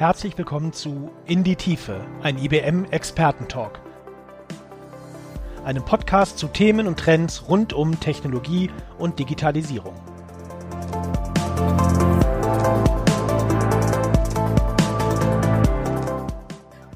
Herzlich willkommen zu In die Tiefe, ein IBM-Expertentalk. Einem Podcast zu Themen und Trends rund um Technologie und Digitalisierung.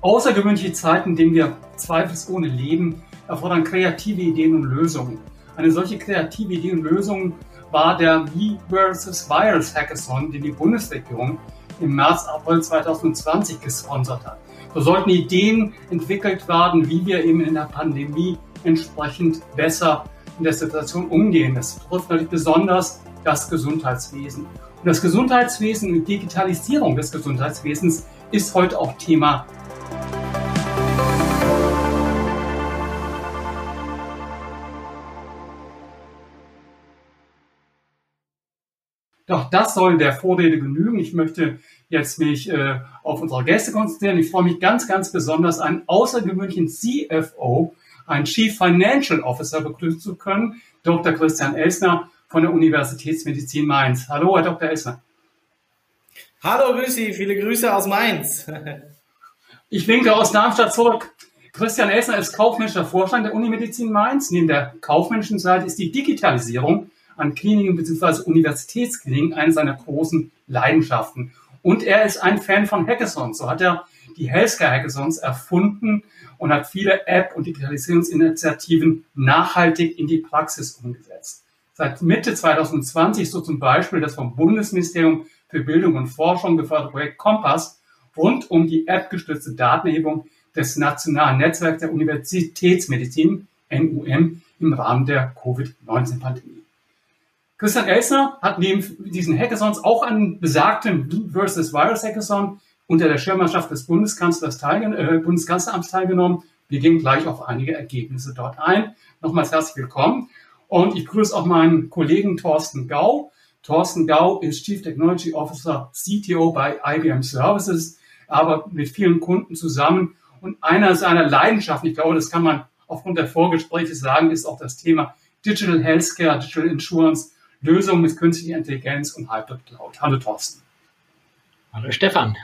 Außergewöhnliche Zeiten, in denen wir zweifelsohne leben, erfordern kreative Ideen und Lösungen. Eine solche kreative Idee und Lösung war der V versus Virus Hackathon, den die Bundesregierung im März, April 2020 gesponsert hat. So sollten Ideen entwickelt werden, wie wir eben in der Pandemie entsprechend besser in der Situation umgehen. Das betrifft natürlich besonders das Gesundheitswesen. Und das Gesundheitswesen und Digitalisierung des Gesundheitswesens ist heute auch Thema Doch das soll der Vorrede genügen. Ich möchte jetzt mich äh, auf unsere Gäste konzentrieren. Ich freue mich ganz, ganz besonders, einen außergewöhnlichen CFO, einen Chief Financial Officer begrüßen zu können, Dr. Christian Elsner von der Universitätsmedizin Mainz. Hallo, Herr Dr. Elsner. Hallo, grüß Sie. Viele Grüße aus Mainz. ich winke aus Darmstadt zurück. Christian Elsner ist kaufmännischer Vorstand der Unimedizin Mainz. Neben der kaufmännischen Seite ist die Digitalisierung an Kliniken bzw. Universitätskliniken eine seiner großen Leidenschaften. Und er ist ein Fan von Hackathons. So hat er die Healthcare Hackathons erfunden und hat viele App- und Digitalisierungsinitiativen nachhaltig in die Praxis umgesetzt. Seit Mitte 2020 so zum Beispiel das vom Bundesministerium für Bildung und Forschung geförderte Projekt Kompass rund um die App-gestützte Datenerhebung des Nationalen Netzwerks der Universitätsmedizin, NUM, im Rahmen der Covid-19-Pandemie. Christian Elsner hat neben diesen Hackathons auch an besagtem versus Virus Hackathon unter der Schirmherrschaft des Bundeskanzlers teilgen äh, Bundeskanzleramts teilgenommen. Wir gehen gleich auf einige Ergebnisse dort ein. Nochmals herzlich willkommen. Und ich grüße auch meinen Kollegen Thorsten Gau. Thorsten Gau ist Chief Technology Officer CTO bei IBM Services, aber mit vielen Kunden zusammen. Und einer seiner Leidenschaften, ich glaube, das kann man aufgrund der Vorgespräche sagen, ist auch das Thema Digital Healthcare, Digital Insurance Lösungen mit künstlicher Intelligenz und Hybrid Cloud. Hallo Thorsten. Hallo Stefan.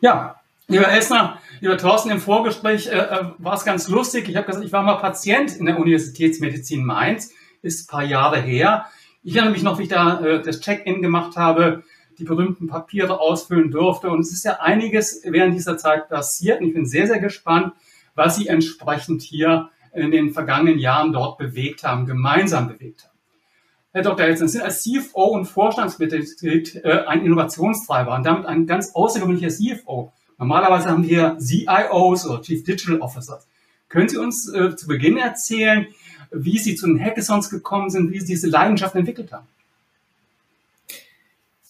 Ja, lieber Elsner, lieber Thorsten, im Vorgespräch äh, äh war es ganz lustig. Ich habe gesagt, ich war mal Patient in der Universitätsmedizin Mainz, ist ein paar Jahre her. Ich erinnere mich noch, wie ich da äh, das Check-in gemacht habe, die berühmten Papiere ausfüllen durfte. Und es ist ja einiges während dieser Zeit passiert. Und ich bin sehr, sehr gespannt, was Sie entsprechend hier in den vergangenen Jahren dort bewegt haben, gemeinsam bewegt haben. Herr Dr. Elsen, sind als CFO und Vorstandsmitglied äh, ein Innovationstreiber und damit ein ganz außergewöhnlicher CFO. Normalerweise haben wir CIOs oder Chief Digital Officers. Können Sie uns äh, zu Beginn erzählen, wie Sie zu den Hackathons gekommen sind, wie Sie diese Leidenschaft entwickelt haben?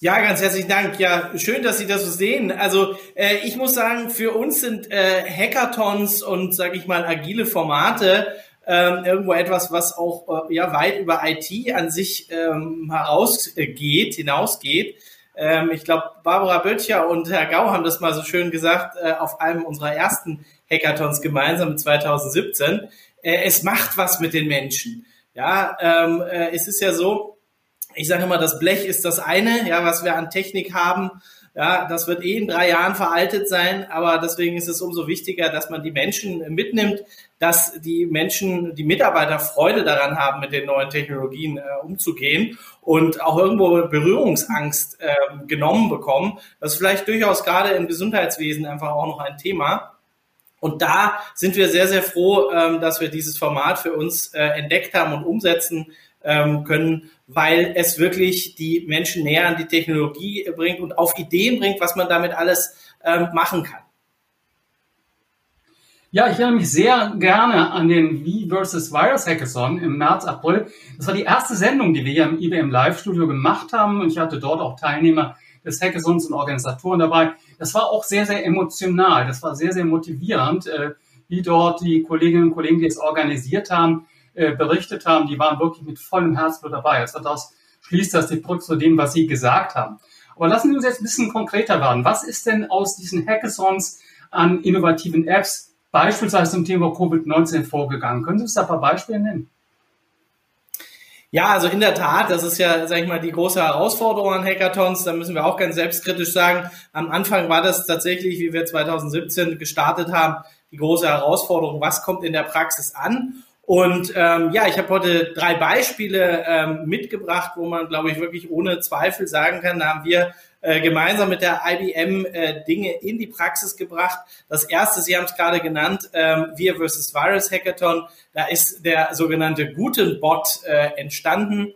Ja, ganz herzlichen Dank. Ja, schön, dass Sie das so sehen. Also äh, ich muss sagen, für uns sind äh, Hackathons und, sage ich mal, agile Formate ähm, irgendwo etwas, was auch äh, ja weit über IT an sich ähm, herausgeht, hinausgeht. Ähm, ich glaube, Barbara Böttcher und Herr Gau haben das mal so schön gesagt äh, auf einem unserer ersten Hackathons gemeinsam 2017. Äh, es macht was mit den Menschen. Ja, ähm, äh, es ist ja so, ich sage immer, das Blech ist das eine, ja, was wir an Technik haben. Ja, das wird eh in drei Jahren veraltet sein, aber deswegen ist es umso wichtiger, dass man die Menschen mitnimmt, dass die Menschen, die Mitarbeiter Freude daran haben, mit den neuen Technologien äh, umzugehen und auch irgendwo Berührungsangst äh, genommen bekommen. Das ist vielleicht durchaus gerade im Gesundheitswesen einfach auch noch ein Thema. Und da sind wir sehr, sehr froh, ähm, dass wir dieses Format für uns äh, entdeckt haben und umsetzen ähm, können, weil es wirklich die Menschen näher an die Technologie bringt und auf Ideen bringt, was man damit alles ähm, machen kann. Ja, ich erinnere mich sehr gerne an den V versus Virus Hackathon im März, April. Das war die erste Sendung, die wir hier im IBM Live Studio gemacht haben. Und ich hatte dort auch Teilnehmer des Hackathons und Organisatoren dabei. Das war auch sehr, sehr emotional. Das war sehr, sehr motivierend, äh, wie dort die Kolleginnen und Kollegen, die es organisiert haben, äh, berichtet haben, die waren wirklich mit vollem Herzblut dabei. Also das schließt das die Brücke zu dem, was Sie gesagt haben. Aber lassen Sie uns jetzt ein bisschen konkreter werden. Was ist denn aus diesen Hackathons an innovativen Apps beispielsweise zum Thema Covid-19 vorgegangen? Können Sie uns da ein paar Beispiele nennen? Ja, also in der Tat, das ist ja, sag ich mal, die große Herausforderung an Hackathons. Da müssen wir auch ganz selbstkritisch sagen. Am Anfang war das tatsächlich, wie wir 2017 gestartet haben, die große Herausforderung. Was kommt in der Praxis an? Und ähm, ja, ich habe heute drei Beispiele ähm, mitgebracht, wo man, glaube ich, wirklich ohne Zweifel sagen kann, da haben wir äh, gemeinsam mit der IBM äh, Dinge in die Praxis gebracht. Das erste, Sie haben es gerade genannt, ähm, Wir versus Virus Hackathon. Da ist der sogenannte Gutenbot äh, entstanden.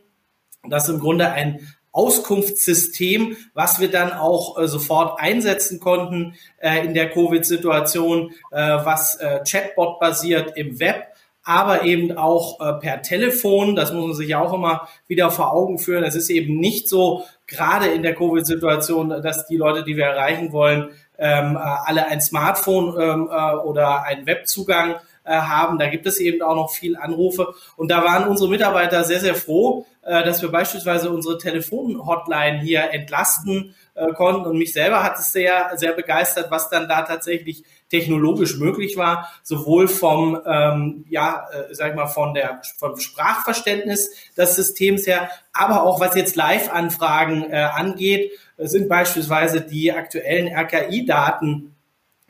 Das ist im Grunde ein Auskunftssystem, was wir dann auch äh, sofort einsetzen konnten äh, in der Covid-Situation, äh, was äh, Chatbot basiert im Web aber eben auch äh, per Telefon. Das muss man sich auch immer wieder vor Augen führen. Es ist eben nicht so, gerade in der Covid-Situation, dass die Leute, die wir erreichen wollen, ähm, äh, alle ein Smartphone ähm, äh, oder einen Webzugang äh, haben. Da gibt es eben auch noch viel Anrufe. Und da waren unsere Mitarbeiter sehr, sehr froh, äh, dass wir beispielsweise unsere Telefon-Hotline hier entlasten äh, konnten. Und mich selber hat es sehr, sehr begeistert, was dann da tatsächlich technologisch möglich war, sowohl vom, ähm, ja, äh, sag ich mal, von der, vom Sprachverständnis des Systems her, aber auch was jetzt Live-Anfragen äh, angeht, sind beispielsweise die aktuellen RKI-Daten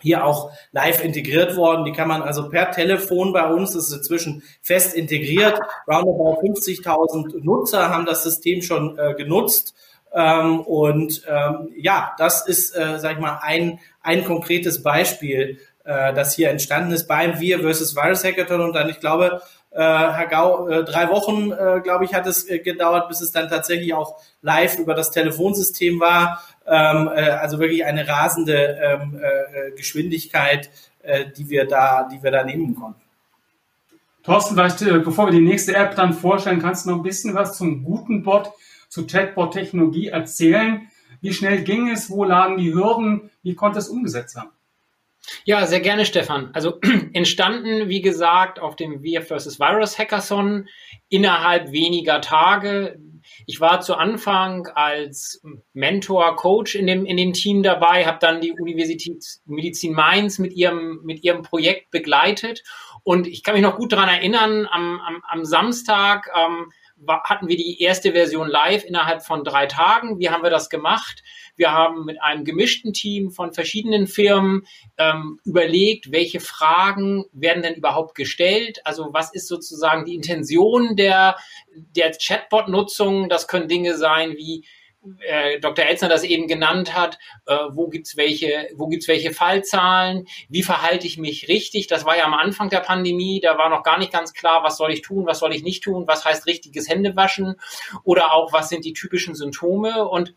hier auch live integriert worden. Die kann man also per Telefon bei uns, das ist inzwischen fest integriert. Roundabout 50.000 Nutzer haben das System schon äh, genutzt. Ähm, und ähm, ja, das ist, äh, sag ich mal, ein, ein konkretes Beispiel, äh, das hier entstanden ist beim Wir versus Virus Hackathon. Und dann, ich glaube, äh, Herr Gau, äh, drei Wochen, äh, glaube ich, hat es äh, gedauert, bis es dann tatsächlich auch live über das Telefonsystem war. Ähm, äh, also wirklich eine rasende ähm, äh, Geschwindigkeit, äh, die wir da, die wir da nehmen konnten. Thorsten, vielleicht, äh, bevor wir die nächste App dann vorstellen, kannst du noch ein bisschen was zum guten Bot zu Chatbot-Technologie erzählen? Wie schnell ging es? Wo lagen die Hürden? Wie konnte es umgesetzt werden? Ja, sehr gerne, Stefan. Also entstanden, wie gesagt, auf dem VF vs. Virus Hackathon innerhalb weniger Tage. Ich war zu Anfang als Mentor, Coach in dem, in dem Team dabei, habe dann die Universität Medizin Mainz mit ihrem, mit ihrem Projekt begleitet. Und ich kann mich noch gut daran erinnern, am, am, am Samstag ähm, hatten wir die erste Version live innerhalb von drei Tagen. Wie haben wir das gemacht? Wir haben mit einem gemischten Team von verschiedenen Firmen ähm, überlegt, welche Fragen werden denn überhaupt gestellt? Also was ist sozusagen die Intention der, der Chatbot-Nutzung? Das können Dinge sein wie, äh, Dr. Elzner das eben genannt hat, äh, wo gibt's welche, wo gibt's welche Fallzahlen, wie verhalte ich mich richtig? Das war ja am Anfang der Pandemie, da war noch gar nicht ganz klar, was soll ich tun, was soll ich nicht tun, was heißt richtiges Händewaschen oder auch was sind die typischen Symptome und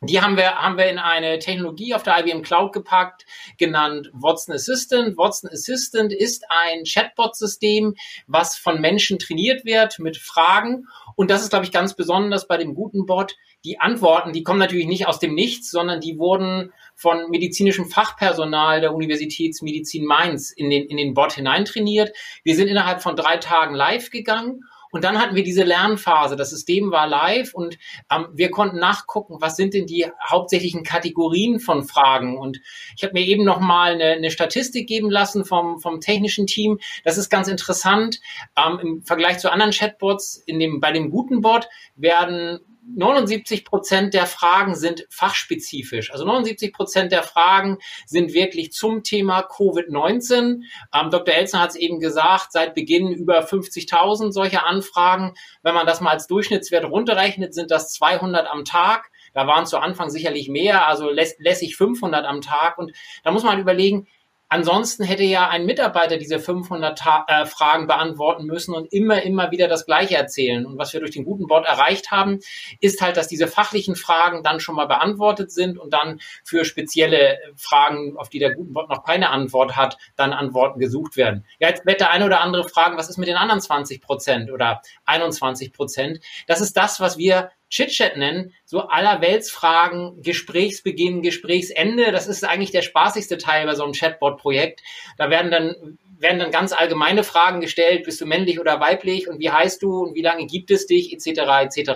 die haben wir, haben wir in eine Technologie auf der IBM Cloud gepackt, genannt Watson Assistant. Watson Assistant ist ein Chatbot-System, was von Menschen trainiert wird mit Fragen. Und das ist, glaube ich, ganz besonders bei dem guten Bot. Die Antworten, die kommen natürlich nicht aus dem Nichts, sondern die wurden von medizinischem Fachpersonal der Universitätsmedizin Mainz in den, in den Bot hineintrainiert. Wir sind innerhalb von drei Tagen live gegangen und dann hatten wir diese Lernphase. Das System war live und ähm, wir konnten nachgucken, was sind denn die hauptsächlichen Kategorien von Fragen. Und ich habe mir eben noch mal eine, eine Statistik geben lassen vom, vom technischen Team. Das ist ganz interessant. Ähm, Im Vergleich zu anderen Chatbots, in dem, bei dem guten Bot werden 79 Prozent der Fragen sind fachspezifisch. Also 79 Prozent der Fragen sind wirklich zum Thema Covid-19. Ähm, Dr. Elzner hat es eben gesagt, seit Beginn über 50.000 solcher Anfragen. Wenn man das mal als Durchschnittswert runterrechnet, sind das 200 am Tag. Da waren zu Anfang sicherlich mehr, also lässig 500 am Tag. Und da muss man überlegen, Ansonsten hätte ja ein Mitarbeiter diese 500 Ta äh, Fragen beantworten müssen und immer, immer wieder das Gleiche erzählen. Und was wir durch den guten Bot erreicht haben, ist halt, dass diese fachlichen Fragen dann schon mal beantwortet sind und dann für spezielle Fragen, auf die der guten Bot noch keine Antwort hat, dann Antworten gesucht werden. Ja, jetzt wird der eine oder andere fragen, was ist mit den anderen 20 Prozent oder 21 Prozent? Das ist das, was wir Chit-Chat nennen, so aller Weltsfragen, Gesprächsbeginn, Gesprächsende. Das ist eigentlich der spaßigste Teil bei so einem Chatbot-Projekt. Da werden dann werden dann ganz allgemeine Fragen gestellt, bist du männlich oder weiblich und wie heißt du und wie lange gibt es dich, etc. etc.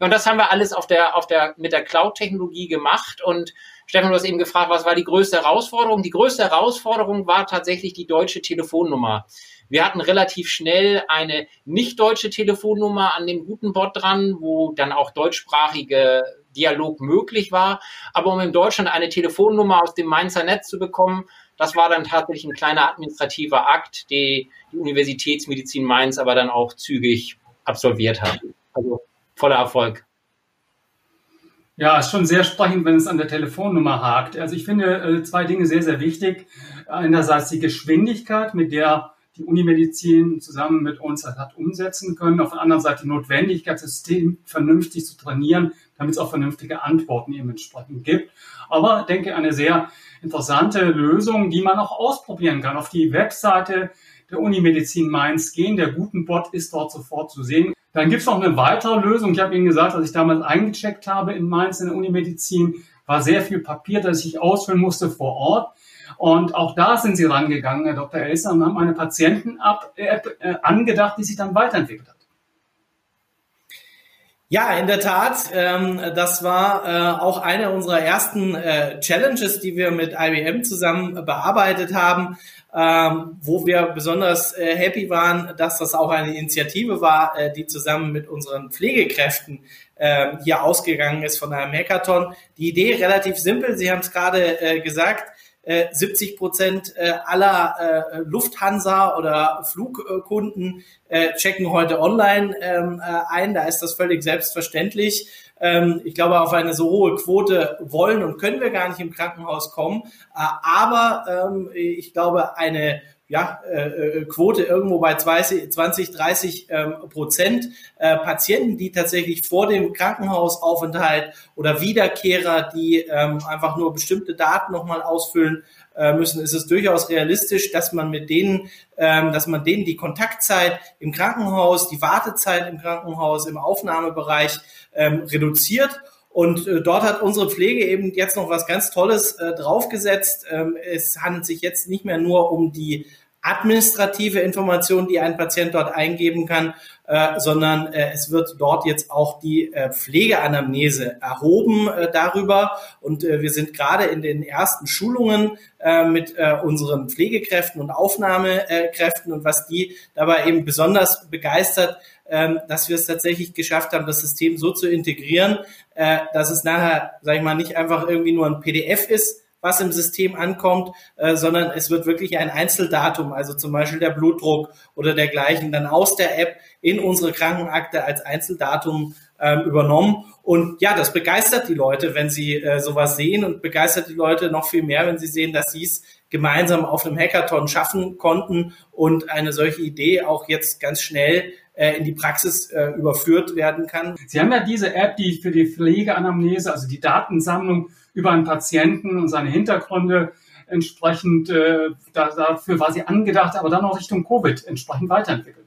Und das haben wir alles auf der, auf der, mit der Cloud-Technologie gemacht und Stefan, du hast eben gefragt, was war die größte Herausforderung? Die größte Herausforderung war tatsächlich die deutsche Telefonnummer. Wir hatten relativ schnell eine nicht deutsche Telefonnummer an dem guten Bot dran, wo dann auch deutschsprachige Dialog möglich war. Aber um in Deutschland eine Telefonnummer aus dem Mainzer Netz zu bekommen, das war dann tatsächlich ein kleiner administrativer Akt, die die Universitätsmedizin Mainz aber dann auch zügig absolviert hat. Also voller Erfolg. Ja, ist schon sehr sprechend, wenn es an der Telefonnummer hakt. Also ich finde äh, zwei Dinge sehr, sehr wichtig. Einerseits die Geschwindigkeit, mit der die Unimedizin zusammen mit uns hat umsetzen können. Auf der anderen Seite die Notwendigkeit, das System vernünftig zu trainieren, damit es auch vernünftige Antworten eben entsprechend gibt. Aber ich denke, eine sehr interessante Lösung, die man auch ausprobieren kann. Auf die Webseite der Unimedizin Mainz gehen. Der Gutenbot ist dort sofort zu sehen. Dann gibt es noch eine weitere Lösung. Ich habe Ihnen gesagt, als ich damals eingecheckt habe in Mainz in der Unimedizin, war sehr viel Papier, das ich ausfüllen musste vor Ort. Und auch da sind Sie rangegangen, Herr Dr. Elster, und haben eine Patienten-App äh, angedacht, die sich dann weiterentwickelt hat. Ja, in der Tat. Ähm, das war äh, auch eine unserer ersten äh, Challenges, die wir mit IBM zusammen bearbeitet haben, ähm, wo wir besonders äh, happy waren, dass das auch eine Initiative war, äh, die zusammen mit unseren Pflegekräften äh, hier ausgegangen ist von einem Hackathon. Die Idee relativ simpel. Sie haben es gerade äh, gesagt. 70 äh, Prozent äh, aller äh, Lufthansa oder Flugkunden checken heute online ähm, ein. Da ist das völlig selbstverständlich. Ähm, ich glaube, auf eine so hohe Quote wollen und können wir gar nicht im Krankenhaus kommen. Aber ähm, ich glaube, eine ja, äh, äh Quote irgendwo bei 20, 20 30 ähm, Prozent äh, Patienten, die tatsächlich vor dem Krankenhausaufenthalt oder Wiederkehrer, die ähm, einfach nur bestimmte Daten nochmal ausfüllen äh, müssen, ist es durchaus realistisch, dass man mit denen, ähm, dass man denen die Kontaktzeit im Krankenhaus, die Wartezeit im Krankenhaus, im Aufnahmebereich ähm, reduziert und äh, dort hat unsere Pflege eben jetzt noch was ganz Tolles äh, draufgesetzt. Ähm, es handelt sich jetzt nicht mehr nur um die administrative Informationen, die ein Patient dort eingeben kann, äh, sondern äh, es wird dort jetzt auch die äh, Pflegeanamnese erhoben darüber. Und wir sind gerade in den ersten Schulungen mit unseren Pflegekräften und Aufnahmekräften und was die dabei eben besonders begeistert, äh, dass wir es tatsächlich geschafft haben, das System so zu integrieren, dass es nachher, sage ich mal, nicht einfach irgendwie nur ein PDF ist, was im System ankommt, äh, sondern es wird wirklich ein Einzeldatum, also zum Beispiel der Blutdruck oder dergleichen, dann aus der App in unsere Krankenakte als Einzeldatum ähm, übernommen. Und ja, das begeistert die Leute, wenn sie äh, sowas sehen und begeistert die Leute noch viel mehr, wenn sie sehen, dass sie es gemeinsam auf einem Hackathon schaffen konnten und eine solche Idee auch jetzt ganz schnell äh, in die Praxis äh, überführt werden kann. Sie haben ja diese App, die für die Pflegeanamnese, also die Datensammlung über einen Patienten und seine Hintergründe entsprechend, äh, da, dafür war sie angedacht, aber dann auch Richtung Covid entsprechend weiterentwickelt.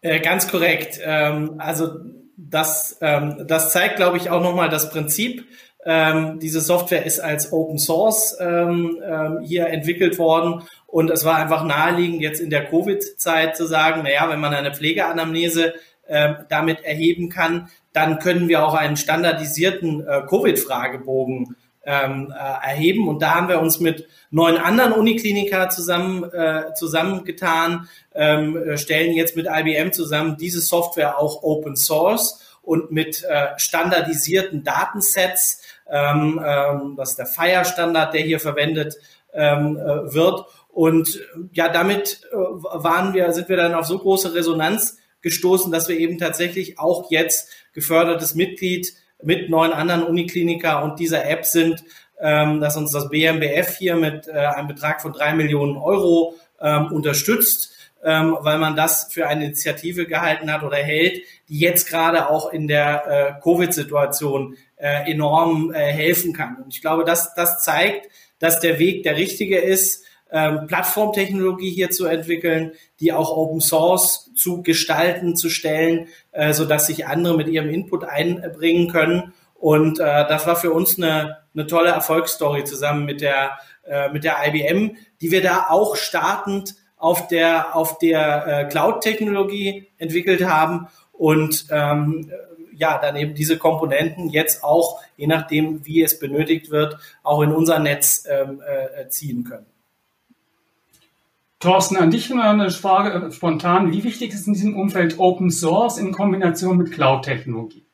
Äh, ganz korrekt. Ähm, also das, ähm, das zeigt, glaube ich, auch nochmal das Prinzip. Ähm, diese Software ist als Open Source ähm, ähm, hier entwickelt worden und es war einfach naheliegend, jetzt in der Covid-Zeit zu sagen, naja, wenn man eine Pflegeanamnese äh, damit erheben kann, dann können wir auch einen standardisierten äh, Covid-Fragebogen ähm, äh, erheben. Und da haben wir uns mit neun anderen Unikliniker zusammen äh, zusammengetan, ähm, äh, stellen jetzt mit IBM zusammen diese Software auch Open Source und mit äh, standardisierten Datensets. Ähm, ähm, das ist der Fire-Standard, der hier verwendet ähm, äh, wird. Und ja, damit äh, waren wir, sind wir dann auf so große Resonanz gestoßen, dass wir eben tatsächlich auch jetzt gefördertes Mitglied mit neun anderen Unikliniker und dieser App sind, ähm, dass uns das BMBF hier mit äh, einem Betrag von drei Millionen Euro ähm, unterstützt, ähm, weil man das für eine Initiative gehalten hat oder hält, die jetzt gerade auch in der äh, Covid-Situation äh, enorm äh, helfen kann. Und ich glaube, das, das zeigt, dass der Weg der richtige ist, ähm, Plattformtechnologie hier zu entwickeln, die auch Open Source zu gestalten, zu stellen, äh, so dass sich andere mit ihrem Input einbringen können. Und äh, das war für uns eine, eine tolle Erfolgsstory zusammen mit der äh, mit der IBM, die wir da auch startend auf der auf der äh, Cloud-Technologie entwickelt haben und ähm, ja, dann eben diese Komponenten jetzt auch, je nachdem, wie es benötigt wird, auch in unser Netz ähm, äh, ziehen können. Thorsten, an dich nur eine Frage äh, spontan. Wie wichtig ist in diesem Umfeld Open Source in Kombination mit Cloud-Technologie?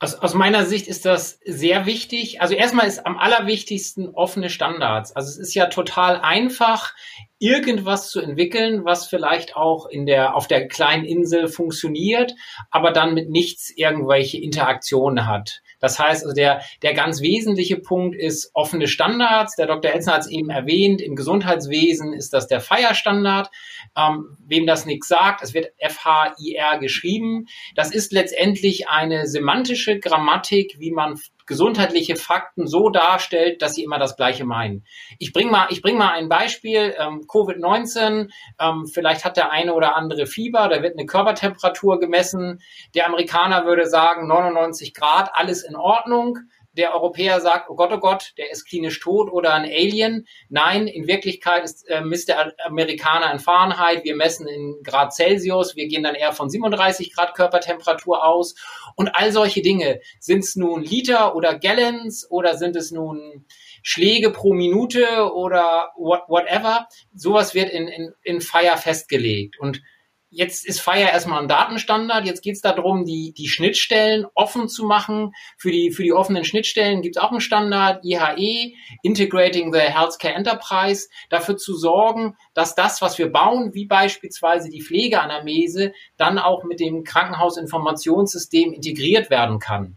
Aus, aus meiner Sicht ist das sehr wichtig. Also erstmal ist am allerwichtigsten offene Standards. Also es ist ja total einfach, irgendwas zu entwickeln, was vielleicht auch in der, auf der kleinen Insel funktioniert, aber dann mit nichts irgendwelche Interaktionen hat. Das heißt, also der, der ganz wesentliche Punkt ist offene Standards. Der Dr. Elzner hat es eben erwähnt, im Gesundheitswesen ist das der FIRE-Standard. Ähm, wem das nichts sagt, es wird F-H-I-R geschrieben. Das ist letztendlich eine semantische Grammatik, wie man gesundheitliche Fakten so darstellt, dass sie immer das Gleiche meinen. Ich bringe mal, bring mal ein Beispiel. Ähm, Covid-19, ähm, vielleicht hat der eine oder andere Fieber, da wird eine Körpertemperatur gemessen. Der Amerikaner würde sagen 99 Grad, alles in Ordnung der Europäer sagt, oh Gott, oh Gott, der ist klinisch tot oder ein Alien. Nein, in Wirklichkeit ist, äh, misst der Amerikaner in Fahrenheit, wir messen in Grad Celsius, wir gehen dann eher von 37 Grad Körpertemperatur aus. Und all solche Dinge, sind es nun Liter oder Gallons oder sind es nun Schläge pro Minute oder what, whatever, sowas wird in, in, in Fire festgelegt. Und Jetzt ist Fire erstmal ein Datenstandard. Jetzt geht es darum, die, die Schnittstellen offen zu machen. Für die, für die offenen Schnittstellen gibt es auch einen Standard, IHE, Integrating the Healthcare Enterprise, dafür zu sorgen, dass das, was wir bauen, wie beispielsweise die Pflegeanamnese, dann auch mit dem Krankenhausinformationssystem integriert werden kann.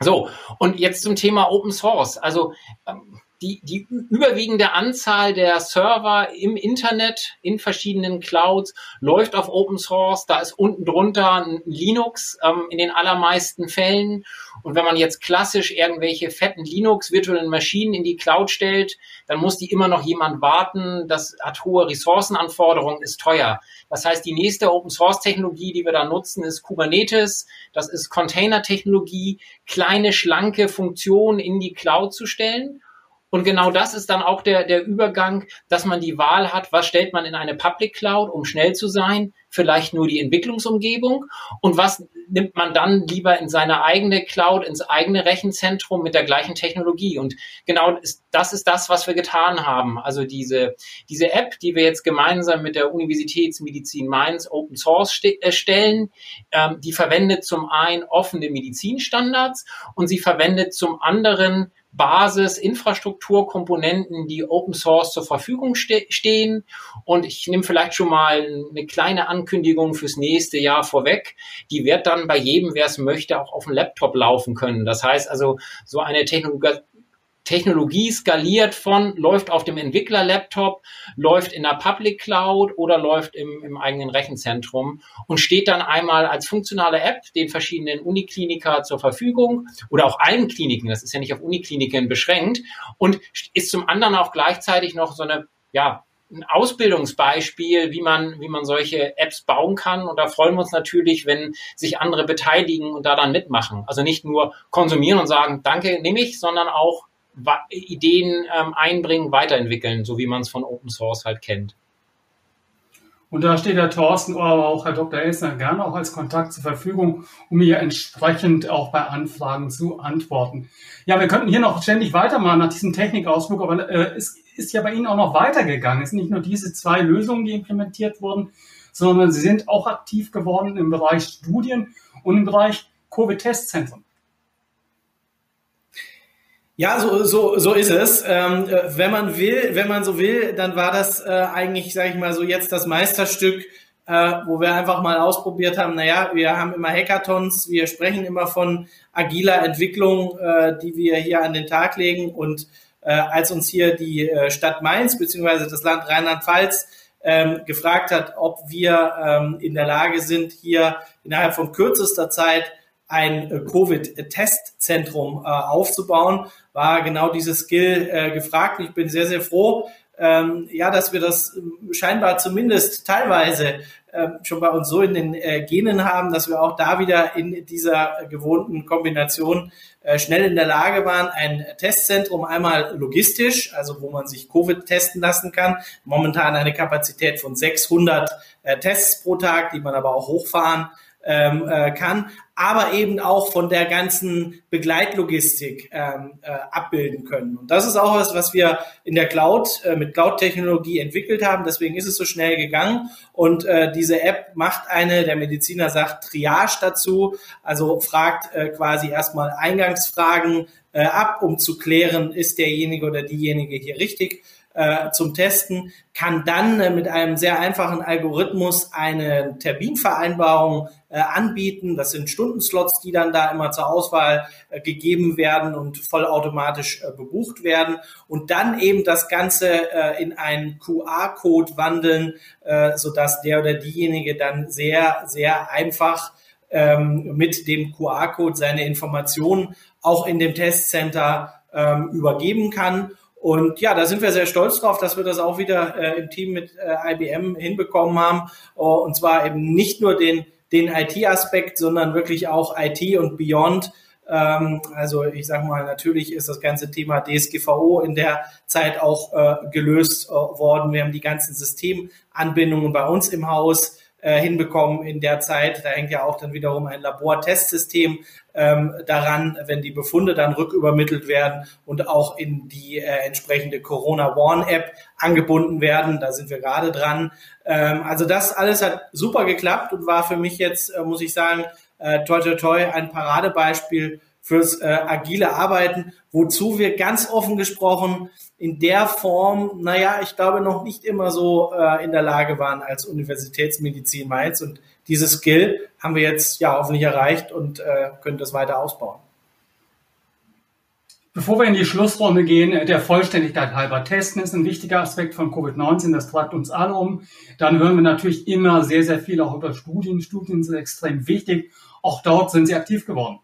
So, und jetzt zum Thema Open Source. Also ähm, die, die überwiegende Anzahl der Server im Internet in verschiedenen Clouds läuft auf Open Source. Da ist unten drunter ein Linux ähm, in den allermeisten Fällen. Und wenn man jetzt klassisch irgendwelche fetten Linux virtuellen Maschinen in die Cloud stellt, dann muss die immer noch jemand warten. Das hat hohe Ressourcenanforderungen, ist teuer. Das heißt, die nächste Open Source Technologie, die wir da nutzen, ist Kubernetes. Das ist Container Technologie, kleine, schlanke Funktionen in die Cloud zu stellen. Und genau das ist dann auch der, der Übergang, dass man die Wahl hat, was stellt man in eine Public Cloud, um schnell zu sein, vielleicht nur die Entwicklungsumgebung und was nimmt man dann lieber in seine eigene Cloud, ins eigene Rechenzentrum mit der gleichen Technologie. Und genau das ist das, was wir getan haben. Also diese, diese App, die wir jetzt gemeinsam mit der Universitätsmedizin Mainz Open Source erstellen, äh, ähm, die verwendet zum einen offene Medizinstandards und sie verwendet zum anderen Basis, Infrastrukturkomponenten, die Open Source zur Verfügung ste stehen. Und ich nehme vielleicht schon mal eine kleine Ankündigung fürs nächste Jahr vorweg. Die wird dann bei jedem, wer es möchte, auch auf dem Laptop laufen können. Das heißt also, so eine Technologie Technologie skaliert von, läuft auf dem Entwickler-Laptop, läuft in der Public Cloud oder läuft im, im eigenen Rechenzentrum und steht dann einmal als funktionale App den verschiedenen Unikliniker zur Verfügung oder auch allen Kliniken, das ist ja nicht auf Unikliniken beschränkt und ist zum anderen auch gleichzeitig noch so eine, ja, ein Ausbildungsbeispiel, wie man, wie man solche Apps bauen kann. Und da freuen wir uns natürlich, wenn sich andere beteiligen und da dann mitmachen. Also nicht nur konsumieren und sagen, danke, nehme ich, sondern auch Ideen ähm, einbringen, weiterentwickeln, so wie man es von Open Source halt kennt. Und da steht der Thorsten aber auch Herr Dr. Elsner gerne auch als Kontakt zur Verfügung, um hier entsprechend auch bei Anfragen zu antworten. Ja, wir könnten hier noch ständig weitermachen nach diesem Technikausflug, aber äh, es ist ja bei Ihnen auch noch weitergegangen. Es sind nicht nur diese zwei Lösungen, die implementiert wurden, sondern Sie sind auch aktiv geworden im Bereich Studien und im Bereich Covid-Testzentren. Ja, so, so, so ist es. Ähm, äh, wenn man will, wenn man so will, dann war das äh, eigentlich, sage ich mal, so jetzt das Meisterstück, äh, wo wir einfach mal ausprobiert haben, naja, wir haben immer Hackathons, wir sprechen immer von agiler Entwicklung, äh, die wir hier an den Tag legen. Und äh, als uns hier die äh, Stadt Mainz beziehungsweise das Land Rheinland-Pfalz ähm, gefragt hat, ob wir ähm, in der Lage sind, hier innerhalb von kürzester Zeit ein äh, Covid-Testzentrum äh, aufzubauen, war genau dieses Skill äh, gefragt. Ich bin sehr, sehr froh, ähm, ja, dass wir das ähm, scheinbar zumindest teilweise äh, schon bei uns so in den äh, Genen haben, dass wir auch da wieder in dieser gewohnten Kombination äh, schnell in der Lage waren, ein Testzentrum einmal logistisch, also wo man sich Covid testen lassen kann, momentan eine Kapazität von 600 äh, Tests pro Tag, die man aber auch hochfahren ähm, äh, kann, aber eben auch von der ganzen Begleitlogistik ähm, äh, abbilden können. Und das ist auch was, was wir in der Cloud äh, mit Cloud-Technologie entwickelt haben. Deswegen ist es so schnell gegangen. Und äh, diese App macht eine, der Mediziner sagt Triage dazu, also fragt äh, quasi erstmal Eingangsfragen äh, ab, um zu klären, ist derjenige oder diejenige hier richtig äh, zum Testen, kann dann äh, mit einem sehr einfachen Algorithmus eine Terminvereinbarung äh, anbieten. Das sind Stundenslots, die dann da immer zur Auswahl äh, gegeben werden und vollautomatisch äh, bebucht werden und dann eben das Ganze äh, in einen QR-Code wandeln, äh, sodass der oder diejenige dann sehr, sehr einfach ähm, mit dem QR-Code seine Informationen auch in dem Testcenter ähm, übergeben kann und ja, da sind wir sehr stolz drauf, dass wir das auch wieder äh, im Team mit äh, IBM hinbekommen haben. Oh, und zwar eben nicht nur den, den IT-Aspekt, sondern wirklich auch IT und Beyond. Ähm, also ich sage mal, natürlich ist das ganze Thema DSGVO in der Zeit auch äh, gelöst äh, worden. Wir haben die ganzen Systemanbindungen bei uns im Haus äh, hinbekommen in der Zeit. Da hängt ja auch dann wiederum ein Labortestsystem ähm, daran, wenn die Befunde dann rückübermittelt werden und auch in die äh, entsprechende Corona Warn App angebunden werden. Da sind wir gerade dran. Ähm, also das alles hat super geklappt und war für mich jetzt, äh, muss ich sagen, äh, toi toi toi ein Paradebeispiel fürs äh, agile Arbeiten, wozu wir ganz offen gesprochen in der Form, naja, ich glaube, noch nicht immer so äh, in der Lage waren als Universitätsmedizin Mainz. Und dieses Skill haben wir jetzt ja hoffentlich erreicht und äh, können das weiter ausbauen. Bevor wir in die Schlussrunde gehen, der Vollständigkeit halber testen ist ein wichtiger Aspekt von Covid-19. Das treibt uns alle um. Dann hören wir natürlich immer sehr, sehr viel auch über Studien. Studien sind extrem wichtig. Auch dort sind sie aktiv geworden.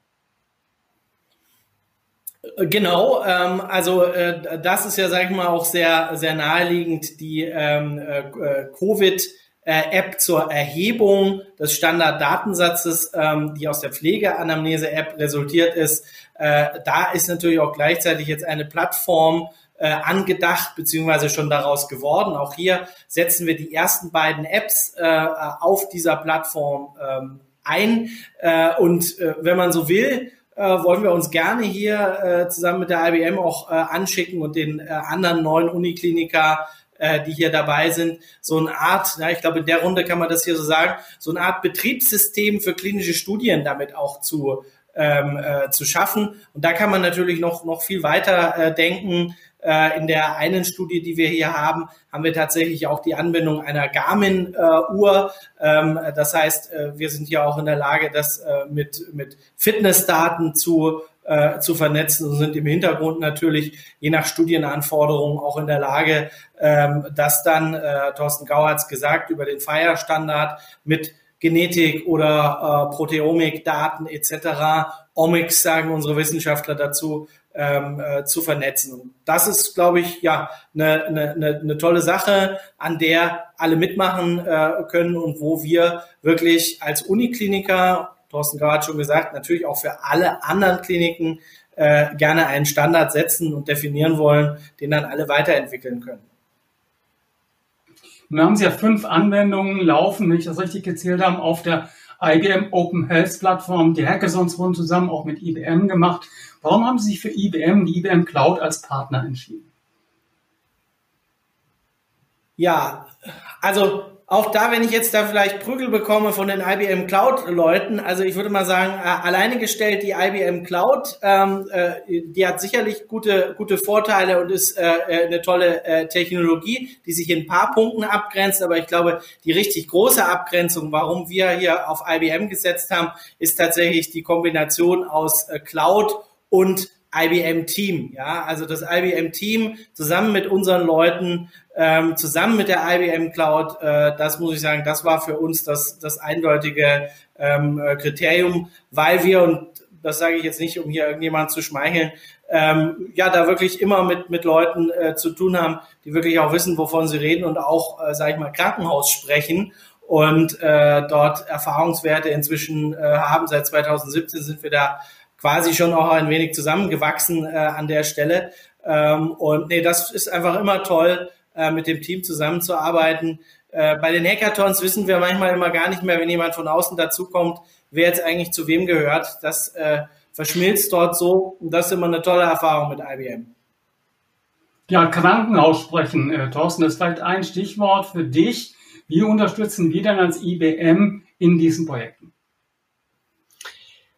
Genau, ähm, also äh, das ist ja, sage ich mal, auch sehr, sehr naheliegend, die ähm, äh, Covid-App zur Erhebung des Standarddatensatzes, ähm, die aus der Pflegeanamnese-App resultiert ist. Äh, da ist natürlich auch gleichzeitig jetzt eine Plattform äh, angedacht, beziehungsweise schon daraus geworden. Auch hier setzen wir die ersten beiden Apps äh, auf dieser Plattform ähm, ein. Äh, und äh, wenn man so will, äh, wollen wir uns gerne hier äh, zusammen mit der IBM auch äh, anschicken und den äh, anderen neuen Unikliniker, äh, die hier dabei sind, so eine Art, ja, ich glaube, in der Runde kann man das hier so sagen, so eine Art Betriebssystem für klinische Studien damit auch zu ähm, äh, zu schaffen. Und da kann man natürlich noch, noch viel weiter äh, denken. Äh, in der einen Studie, die wir hier haben, haben wir tatsächlich auch die Anwendung einer Garmin-Uhr. Ähm, das heißt, äh, wir sind ja auch in der Lage, das äh, mit, mit Fitnessdaten zu zu vernetzen und sind im Hintergrund natürlich je nach Studienanforderungen auch in der Lage, ähm, das dann, Thorsten Gau hat es gesagt, über den FIRE-Standard mit Genetik oder äh, Proteomik-Daten etc., Omics sagen unsere Wissenschaftler dazu, ähm, äh, zu vernetzen. Und das ist, glaube ich, ja eine, eine, eine tolle Sache, an der alle mitmachen äh, können und wo wir wirklich als Unikliniker, Thorsten hat schon gesagt, natürlich auch für alle anderen Kliniken äh, gerne einen Standard setzen und definieren wollen, den dann alle weiterentwickeln können. Nun haben Sie ja fünf Anwendungen laufen, wenn ich das richtig gezählt habe, auf der IBM Open Health Plattform. Die Hackathons wurden zusammen auch mit IBM gemacht. Warum haben Sie sich für IBM, die IBM Cloud als Partner entschieden? Ja, also auch da, wenn ich jetzt da vielleicht Prügel bekomme von den IBM Cloud-Leuten, also ich würde mal sagen, äh, alleine gestellt die IBM Cloud, ähm, äh, die hat sicherlich gute, gute Vorteile und ist äh, äh, eine tolle äh, Technologie, die sich in ein paar Punkten abgrenzt, aber ich glaube, die richtig große Abgrenzung, warum wir hier auf IBM gesetzt haben, ist tatsächlich die Kombination aus äh, Cloud und IBM Team. Ja, also das IBM Team zusammen mit unseren Leuten, ähm, zusammen mit der IBM Cloud, äh, das muss ich sagen, das war für uns das, das eindeutige ähm, äh, Kriterium, weil wir, und das sage ich jetzt nicht, um hier irgendjemand zu schmeicheln, ähm, ja, da wirklich immer mit, mit Leuten äh, zu tun haben, die wirklich auch wissen, wovon sie reden und auch, äh, sage ich mal, Krankenhaus sprechen und äh, dort Erfahrungswerte inzwischen äh, haben. Seit 2017 sind wir da quasi schon auch ein wenig zusammengewachsen äh, an der Stelle. Ähm, und nee, das ist einfach immer toll, äh, mit dem Team zusammenzuarbeiten. äh, bei den Hackathons wissen wir manchmal immer gar nicht mehr, wenn jemand von außen dazukommt, wer jetzt eigentlich zu wem gehört. Das äh, verschmilzt dort so und das ist immer eine tolle Erfahrung mit IBM. Ja, Krankenhaus sprechen, äh, Thorsten, das ist vielleicht ein Stichwort für dich. Wie unterstützen wir denn als IBM in diesen Projekten?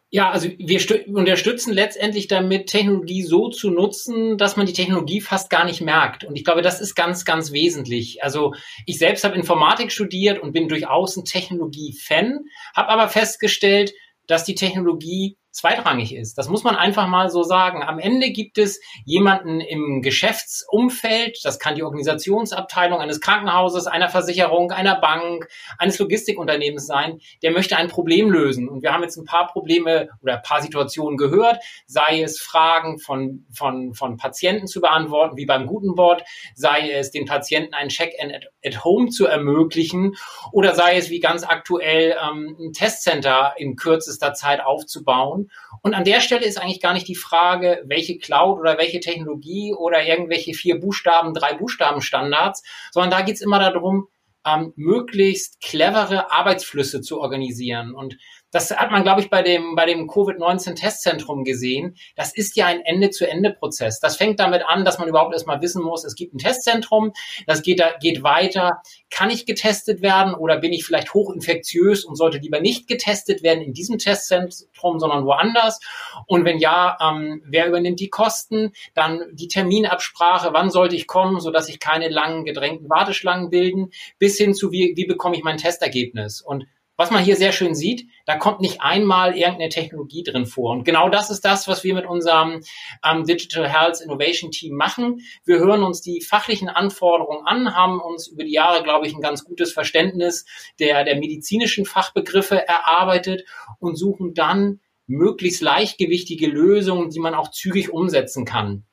Ja, also wir unterstützen letztendlich damit, Technologie so zu nutzen, dass man die Technologie fast gar nicht merkt. Und ich glaube, das ist ganz, ganz wesentlich. Also ich selbst habe Informatik studiert und bin durchaus ein Technologie-Fan, habe aber festgestellt, dass die Technologie zweitrangig ist. Das muss man einfach mal so sagen. Am Ende gibt es jemanden im Geschäftsumfeld, das kann die Organisationsabteilung eines Krankenhauses, einer Versicherung, einer Bank, eines Logistikunternehmens sein, der möchte ein Problem lösen. Und wir haben jetzt ein paar Probleme oder ein paar Situationen gehört, sei es Fragen von, von, von Patienten zu beantworten, wie beim Gutenboard, sei es den Patienten ein Check-in at, at, home zu ermöglichen oder sei es wie ganz aktuell ähm, ein Testcenter in kürzester Zeit aufzubauen und an der Stelle ist eigentlich gar nicht die Frage, welche Cloud oder welche Technologie oder irgendwelche vier Buchstaben, drei Buchstaben Standards, sondern da geht es immer darum, ähm, möglichst clevere Arbeitsflüsse zu organisieren. Und das hat man, glaube ich, bei dem, bei dem Covid-19-Testzentrum gesehen. Das ist ja ein Ende-zu-Ende-Prozess. Das fängt damit an, dass man überhaupt erstmal wissen muss, es gibt ein Testzentrum, das geht, geht weiter. Kann ich getestet werden oder bin ich vielleicht hochinfektiös und sollte lieber nicht getestet werden in diesem Testzentrum, sondern woanders? Und wenn ja, ähm, wer übernimmt die Kosten? Dann die Terminabsprache, wann sollte ich kommen, sodass sich keine langen gedrängten Warteschlangen bilden, bis hin zu wie, wie bekomme ich mein Testergebnis? Und was man hier sehr schön sieht, da kommt nicht einmal irgendeine Technologie drin vor. Und genau das ist das, was wir mit unserem ähm, Digital Health Innovation Team machen. Wir hören uns die fachlichen Anforderungen an, haben uns über die Jahre, glaube ich, ein ganz gutes Verständnis der, der medizinischen Fachbegriffe erarbeitet und suchen dann möglichst leichtgewichtige Lösungen, die man auch zügig umsetzen kann.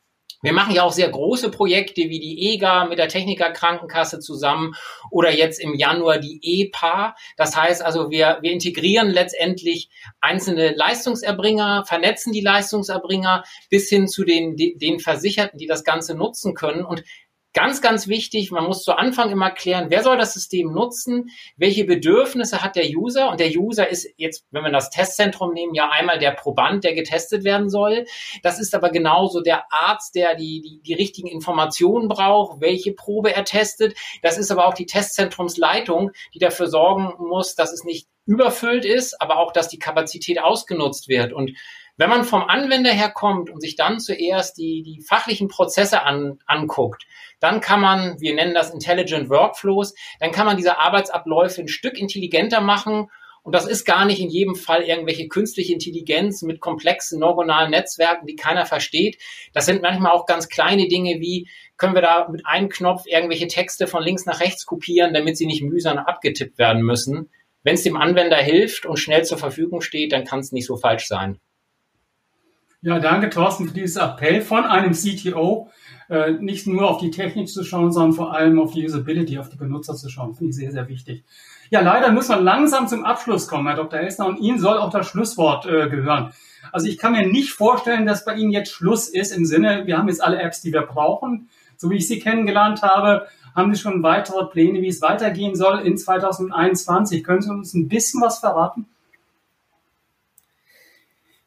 Wir machen ja auch sehr große Projekte wie die EGA mit der Techniker Krankenkasse zusammen oder jetzt im Januar die EPA. Das heißt also, wir, wir integrieren letztendlich einzelne Leistungserbringer, vernetzen die Leistungserbringer bis hin zu den, den Versicherten, die das Ganze nutzen können. Und Ganz, ganz wichtig, man muss zu Anfang immer klären, wer soll das System nutzen, welche Bedürfnisse hat der User und der User ist jetzt, wenn wir das Testzentrum nehmen, ja einmal der Proband, der getestet werden soll. Das ist aber genauso der Arzt, der die, die, die richtigen Informationen braucht, welche Probe er testet. Das ist aber auch die Testzentrumsleitung, die dafür sorgen muss, dass es nicht überfüllt ist, aber auch, dass die Kapazität ausgenutzt wird und wenn man vom Anwender her kommt und sich dann zuerst die, die fachlichen Prozesse an, anguckt, dann kann man, wir nennen das Intelligent Workflows, dann kann man diese Arbeitsabläufe ein Stück intelligenter machen. Und das ist gar nicht in jedem Fall irgendwelche künstliche Intelligenz mit komplexen neuronalen Netzwerken, die keiner versteht. Das sind manchmal auch ganz kleine Dinge wie, können wir da mit einem Knopf irgendwelche Texte von links nach rechts kopieren, damit sie nicht mühsam abgetippt werden müssen. Wenn es dem Anwender hilft und schnell zur Verfügung steht, dann kann es nicht so falsch sein. Ja, danke Thorsten für dieses Appell von einem CTO, äh, nicht nur auf die Technik zu schauen, sondern vor allem auf die Usability, auf die Benutzer zu schauen. Finde ich sehr, sehr wichtig. Ja, leider müssen wir langsam zum Abschluss kommen, Herr Dr. Elsner, und Ihnen soll auch das Schlusswort äh, gehören. Also ich kann mir nicht vorstellen, dass bei Ihnen jetzt Schluss ist im Sinne, wir haben jetzt alle Apps, die wir brauchen. So wie ich Sie kennengelernt habe, haben Sie schon weitere Pläne, wie es weitergehen soll in 2021. Können Sie uns ein bisschen was verraten?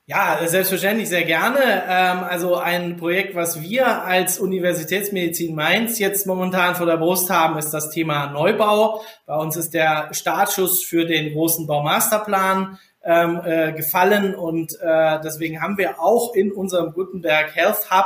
Ja, selbstverständlich sehr gerne. Ähm, also ein Projekt, was wir als Universitätsmedizin Mainz jetzt momentan vor der Brust haben, ist das Thema Neubau. Bei uns ist der Startschuss für den großen Baumasterplan ähm, äh, gefallen und äh, deswegen haben wir auch in unserem Gutenberg Health Hub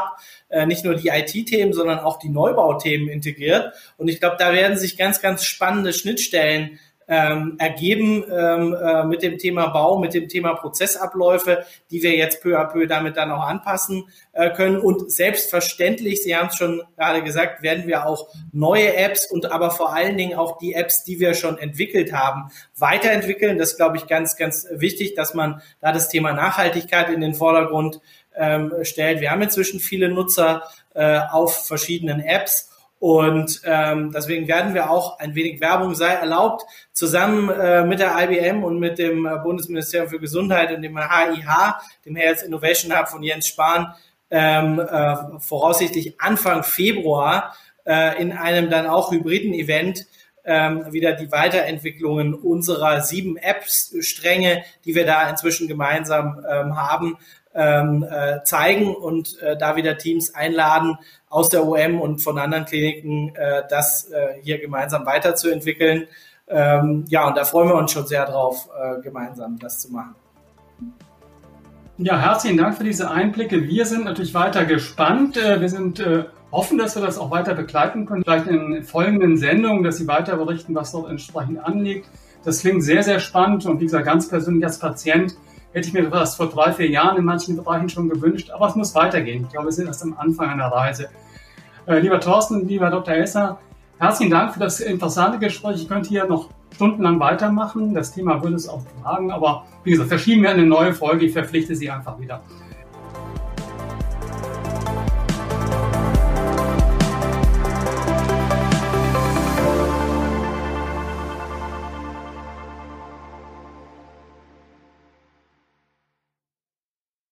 äh, nicht nur die IT-Themen, sondern auch die Neubauthemen integriert. Und ich glaube, da werden sich ganz, ganz spannende Schnittstellen ähm, ergeben ähm, äh, mit dem Thema Bau, mit dem Thema Prozessabläufe, die wir jetzt peu à peu damit dann auch anpassen äh, können. Und selbstverständlich, Sie haben es schon gerade gesagt, werden wir auch neue Apps und aber vor allen Dingen auch die Apps, die wir schon entwickelt haben, weiterentwickeln. Das glaube ich, ganz, ganz wichtig, dass man da das Thema Nachhaltigkeit in den Vordergrund ähm, stellt. Wir haben inzwischen viele Nutzer äh, auf verschiedenen Apps und ähm, deswegen werden wir auch ein wenig Werbung sei erlaubt, zusammen äh, mit der IBM und mit dem äh, Bundesministerium für Gesundheit und dem HIH, dem Health Innovation Hub von Jens Spahn, ähm, äh, voraussichtlich Anfang Februar äh, in einem dann auch hybriden Event ähm, wieder die Weiterentwicklungen unserer sieben Apps-Stränge, die wir da inzwischen gemeinsam ähm, haben, ähm, äh, zeigen und äh, da wieder Teams einladen aus der OM und von anderen Kliniken, äh, das äh, hier gemeinsam weiterzuentwickeln. Ähm, ja, und da freuen wir uns schon sehr drauf, äh, gemeinsam das zu machen. Ja, herzlichen Dank für diese Einblicke. Wir sind natürlich weiter gespannt. Äh, wir sind äh, hoffen, dass wir das auch weiter begleiten können. Vielleicht in folgenden Sendungen, dass Sie weiter berichten, was dort entsprechend anliegt. Das klingt sehr, sehr spannend und wie gesagt, ganz persönlich als Patient hätte ich mir das vor drei, vier Jahren in manchen Bereichen schon gewünscht, aber es muss weitergehen. Ich glaube, wir sind erst am Anfang einer Reise. Äh, lieber Thorsten, lieber Dr. Esser, herzlichen Dank für das interessante Gespräch. Ich könnte hier noch stundenlang weitermachen. Das Thema würde es auch tragen, aber wie gesagt, verschieben wir eine neue Folge. Ich verpflichte Sie einfach wieder.